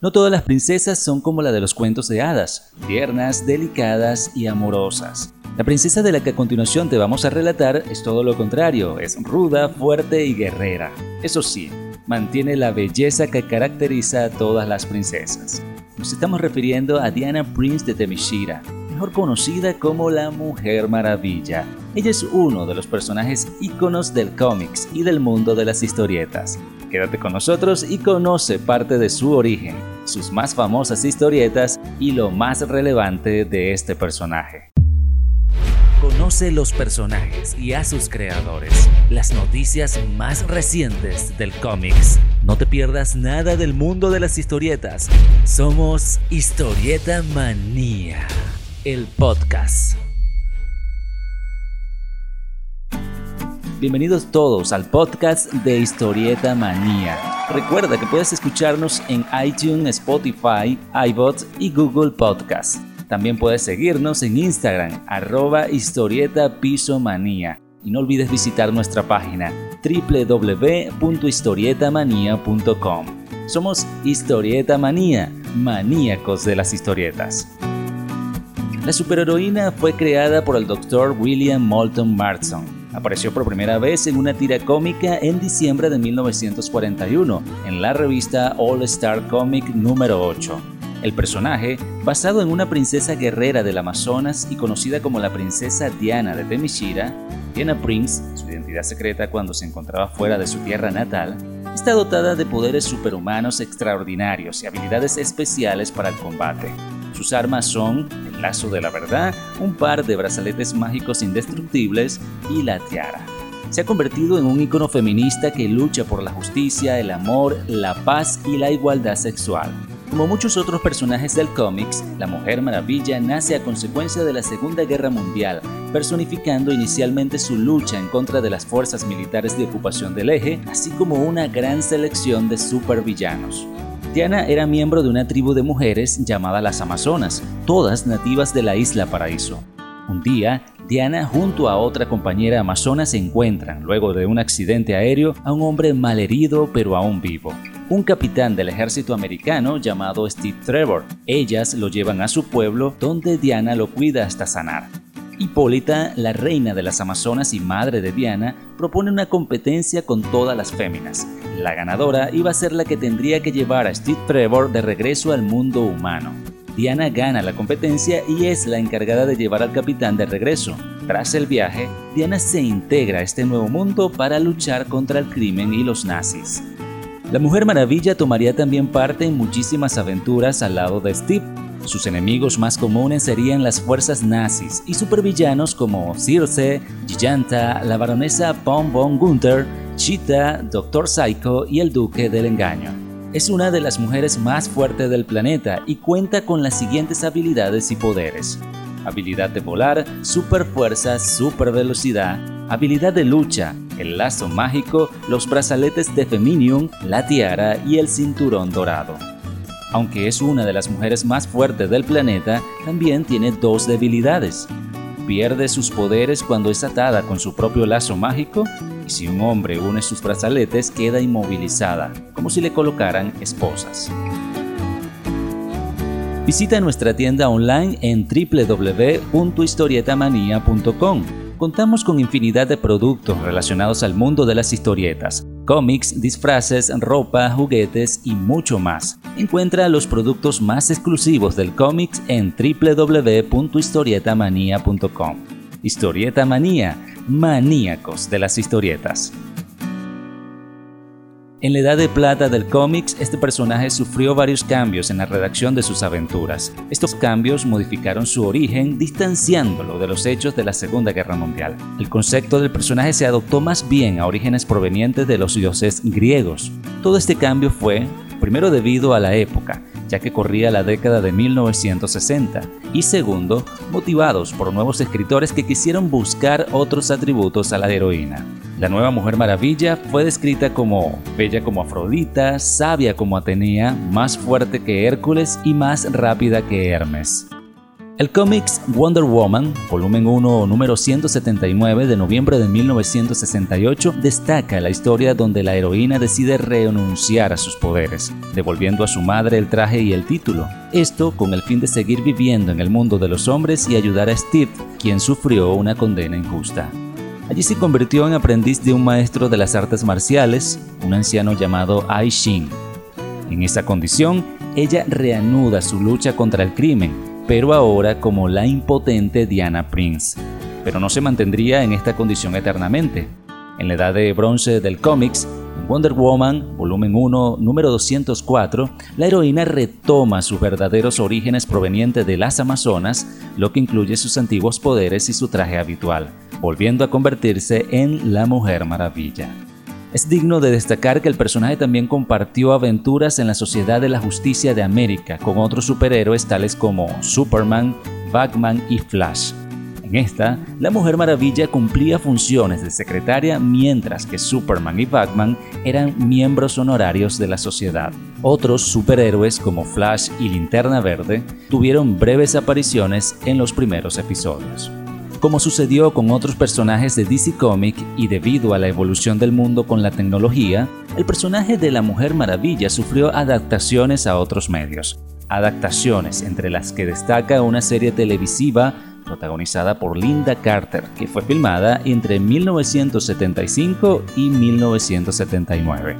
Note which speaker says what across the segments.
Speaker 1: No todas las princesas son como la de los cuentos de hadas, tiernas, delicadas y amorosas. La princesa de la que a continuación te vamos a relatar es todo lo contrario, es ruda, fuerte y guerrera. Eso sí, mantiene la belleza que caracteriza a todas las princesas. Nos estamos refiriendo a Diana Prince de Temishira, mejor conocida como la Mujer Maravilla. Ella es uno de los personajes íconos del cómics y del mundo de las historietas. Quédate con nosotros y conoce parte de su origen, sus más famosas historietas y lo más relevante de este personaje. Conoce los personajes y a sus creadores, las noticias más recientes del cómics. No te pierdas nada del mundo de las historietas. Somos Historieta Manía, el podcast. Bienvenidos todos al podcast de Historieta Manía. Recuerda que puedes escucharnos en iTunes, Spotify, iBots y Google Podcast. También puedes seguirnos en Instagram, arroba historieta pisomanía. Y no olvides visitar nuestra página www.historietamanía.com. Somos Historieta Manía, maníacos de las historietas. La superheroína fue creada por el Dr. William Moulton Marston Apareció por primera vez en una tira cómica en diciembre de 1941 en la revista All Star Comic número 8. El personaje, basado en una princesa guerrera del Amazonas y conocida como la princesa Diana de Temishira, Diana Prince, su identidad secreta cuando se encontraba fuera de su tierra natal, está dotada de poderes superhumanos extraordinarios y habilidades especiales para el combate. Sus armas son lazo de la verdad, un par de brazaletes mágicos indestructibles y la tiara. Se ha convertido en un icono feminista que lucha por la justicia, el amor, la paz y la igualdad sexual. Como muchos otros personajes del cómics, la Mujer Maravilla nace a consecuencia de la Segunda Guerra Mundial, personificando inicialmente su lucha en contra de las fuerzas militares de ocupación del eje, así como una gran selección de supervillanos. Diana era miembro de una tribu de mujeres llamada las Amazonas, todas nativas de la isla Paraíso. Un día, Diana junto a otra compañera amazona se encuentran, luego de un accidente aéreo, a un hombre malherido pero aún vivo. Un capitán del ejército americano llamado Steve Trevor. Ellas lo llevan a su pueblo donde Diana lo cuida hasta sanar. Hipólita, la reina de las Amazonas y madre de Diana, propone una competencia con todas las féminas. La ganadora iba a ser la que tendría que llevar a Steve Trevor de regreso al mundo humano. Diana gana la competencia y es la encargada de llevar al capitán de regreso. Tras el viaje, Diana se integra a este nuevo mundo para luchar contra el crimen y los nazis. La Mujer Maravilla tomaría también parte en muchísimas aventuras al lado de Steve, sus enemigos más comunes serían las fuerzas nazis y supervillanos como Circe, Giganta, la baronesa Pom von Gunther, Cheetah, Doctor Psycho y el Duque del Engaño. Es una de las mujeres más fuertes del planeta y cuenta con las siguientes habilidades y poderes. Habilidad de volar, super fuerza, super velocidad, habilidad de lucha, el lazo mágico, los brazaletes de Feminium, la tiara y el cinturón dorado. Aunque es una de las mujeres más fuertes del planeta, también tiene dos debilidades. Pierde sus poderes cuando es atada con su propio lazo mágico y si un hombre une sus brazaletes queda inmovilizada, como si le colocaran esposas. Visita nuestra tienda online en www.historietamanía.com. Contamos con infinidad de productos relacionados al mundo de las historietas cómics, disfraces, ropa, juguetes y mucho más. Encuentra los productos más exclusivos del cómics en www.historietamanía.com. Historieta Manía, maníacos de las historietas. En la edad de plata del cómics, este personaje sufrió varios cambios en la redacción de sus aventuras. Estos cambios modificaron su origen, distanciándolo de los hechos de la Segunda Guerra Mundial. El concepto del personaje se adoptó más bien a orígenes provenientes de los dioses griegos. Todo este cambio fue, primero debido a la época, ya que corría la década de 1960, y segundo, motivados por nuevos escritores que quisieron buscar otros atributos a la heroína. La nueva Mujer Maravilla fue descrita como bella como Afrodita, sabia como Atenea, más fuerte que Hércules y más rápida que Hermes. El cómics Wonder Woman, volumen 1, número 179 de noviembre de 1968, destaca la historia donde la heroína decide renunciar a sus poderes, devolviendo a su madre el traje y el título. Esto con el fin de seguir viviendo en el mundo de los hombres y ayudar a Steve, quien sufrió una condena injusta. Allí se convirtió en aprendiz de un maestro de las artes marciales, un anciano llamado Ai Shin. En esa condición, ella reanuda su lucha contra el crimen pero ahora como la impotente Diana Prince. Pero no se mantendría en esta condición eternamente. En la edad de bronce del cómics, en Wonder Woman, volumen 1, número 204, la heroína retoma sus verdaderos orígenes provenientes de las Amazonas, lo que incluye sus antiguos poderes y su traje habitual, volviendo a convertirse en la Mujer Maravilla. Es digno de destacar que el personaje también compartió aventuras en la Sociedad de la Justicia de América con otros superhéroes tales como Superman, Batman y Flash. En esta, la Mujer Maravilla cumplía funciones de secretaria mientras que Superman y Batman eran miembros honorarios de la sociedad. Otros superhéroes como Flash y Linterna Verde tuvieron breves apariciones en los primeros episodios. Como sucedió con otros personajes de DC Comic y debido a la evolución del mundo con la tecnología, el personaje de la Mujer Maravilla sufrió adaptaciones a otros medios. Adaptaciones entre las que destaca una serie televisiva protagonizada por Linda Carter, que fue filmada entre 1975 y 1979.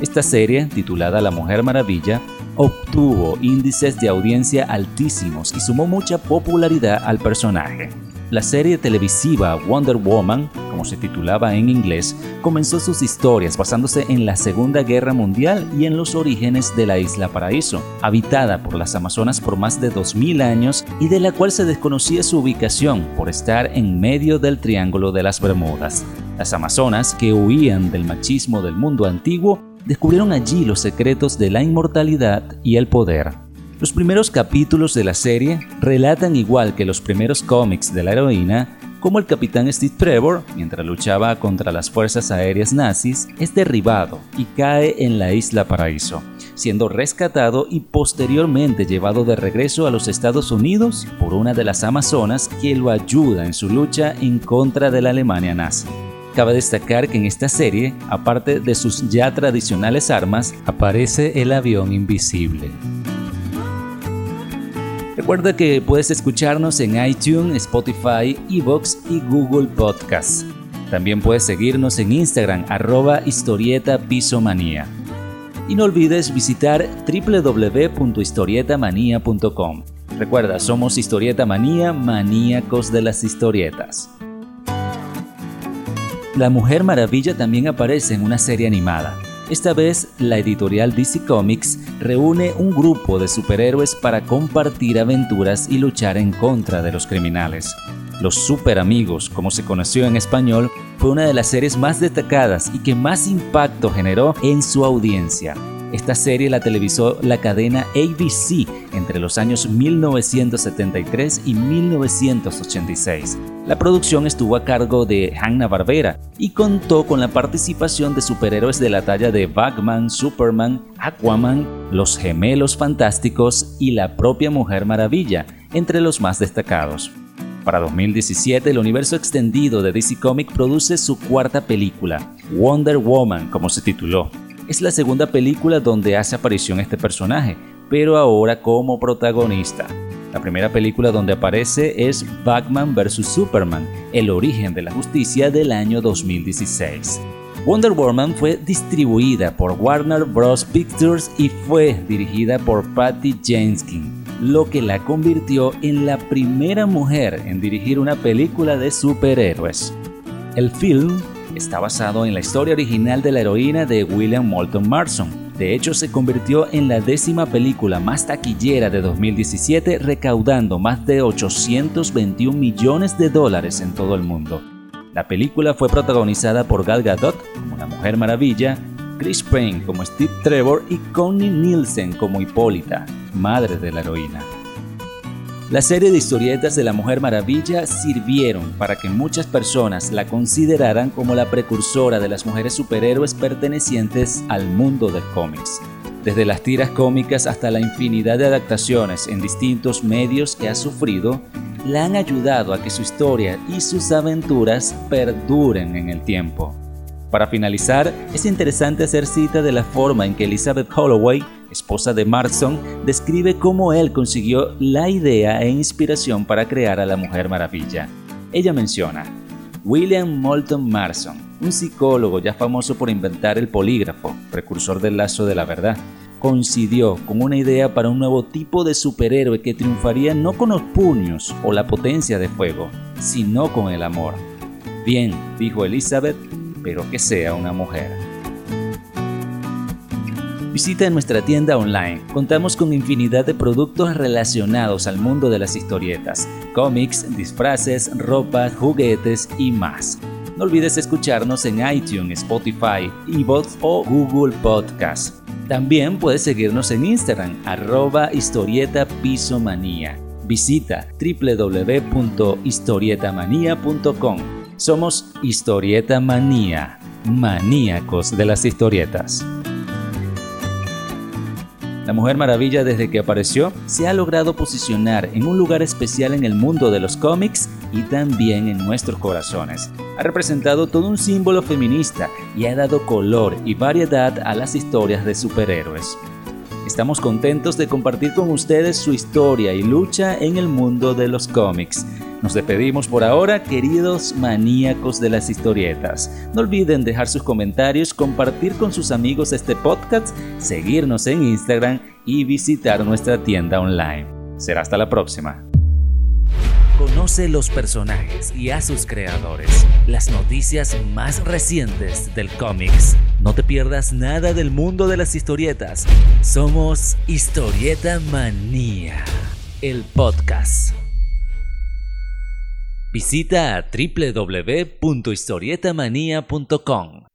Speaker 1: Esta serie, titulada La Mujer Maravilla, obtuvo índices de audiencia altísimos y sumó mucha popularidad al personaje. La serie televisiva Wonder Woman, como se titulaba en inglés, comenzó sus historias basándose en la Segunda Guerra Mundial y en los orígenes de la isla Paraíso, habitada por las Amazonas por más de 2000 años y de la cual se desconocía su ubicación por estar en medio del Triángulo de las Bermudas. Las Amazonas, que huían del machismo del mundo antiguo, descubrieron allí los secretos de la inmortalidad y el poder. Los primeros capítulos de la serie relatan igual que los primeros cómics de la heroína cómo el capitán Steve Trevor, mientras luchaba contra las fuerzas aéreas nazis, es derribado y cae en la isla Paraíso, siendo rescatado y posteriormente llevado de regreso a los Estados Unidos por una de las Amazonas que lo ayuda en su lucha en contra de la Alemania nazi. Cabe destacar que en esta serie, aparte de sus ya tradicionales armas, aparece el avión invisible. Recuerda que puedes escucharnos en iTunes, Spotify, Evox y Google Podcasts. También puedes seguirnos en Instagram arroba historieta pisomanía. Y no olvides visitar www.historietamanía.com. Recuerda, somos Historieta Manía, maníacos de las historietas. La Mujer Maravilla también aparece en una serie animada. Esta vez, la editorial DC Comics reúne un grupo de superhéroes para compartir aventuras y luchar en contra de los criminales. Los Super Amigos, como se conoció en español, fue una de las series más destacadas y que más impacto generó en su audiencia. Esta serie la televisó la cadena ABC entre los años 1973 y 1986. La producción estuvo a cargo de Hanna-Barbera y contó con la participación de superhéroes de la talla de Batman, Superman, Aquaman, los Gemelos Fantásticos y la propia Mujer Maravilla, entre los más destacados. Para 2017, el universo extendido de DC Comics produce su cuarta película, Wonder Woman, como se tituló. Es la segunda película donde hace aparición este personaje, pero ahora como protagonista. La primera película donde aparece es Batman vs. Superman, el origen de la justicia del año 2016. Wonder Woman fue distribuida por Warner Bros. Pictures y fue dirigida por Patty Jenkins, lo que la convirtió en la primera mujer en dirigir una película de superhéroes. El film está basado en la historia original de la heroína de William Moulton Marston. De hecho, se convirtió en la décima película más taquillera de 2017, recaudando más de 821 millones de dólares en todo el mundo. La película fue protagonizada por Gal Gadot como la Mujer Maravilla, Chris Payne como Steve Trevor y Connie Nielsen como Hipólita, madre de la heroína. La serie de historietas de la Mujer Maravilla sirvieron para que muchas personas la consideraran como la precursora de las mujeres superhéroes pertenecientes al mundo del cómics. Desde las tiras cómicas hasta la infinidad de adaptaciones en distintos medios que ha sufrido, la han ayudado a que su historia y sus aventuras perduren en el tiempo. Para finalizar, es interesante hacer cita de la forma en que Elizabeth Holloway, esposa de Marston, describe cómo él consiguió la idea e inspiración para crear a la Mujer Maravilla. Ella menciona, William Moulton Marston, un psicólogo ya famoso por inventar el polígrafo, precursor del lazo de la verdad, coincidió con una idea para un nuevo tipo de superhéroe que triunfaría no con los puños o la potencia de fuego, sino con el amor. Bien, dijo Elizabeth, pero que sea una mujer. Visita nuestra tienda online. Contamos con infinidad de productos relacionados al mundo de las historietas, cómics, disfraces, ropa, juguetes y más. No olvides escucharnos en iTunes, Spotify, eBooks o Google Podcast. También puedes seguirnos en Instagram, arroba historieta Visita www.historietamanía.com somos Historieta Manía, maníacos de las historietas. La Mujer Maravilla desde que apareció se ha logrado posicionar en un lugar especial en el mundo de los cómics y también en nuestros corazones. Ha representado todo un símbolo feminista y ha dado color y variedad a las historias de superhéroes. Estamos contentos de compartir con ustedes su historia y lucha en el mundo de los cómics nos despedimos por ahora, queridos maníacos de las historietas. No olviden dejar sus comentarios, compartir con sus amigos este podcast, seguirnos en Instagram y visitar nuestra tienda online. Será hasta la próxima. Conoce los personajes y a sus creadores, las noticias más recientes del cómics. No te pierdas nada del mundo de las historietas. Somos Historieta Manía, el podcast. Visita www.historietamanía.com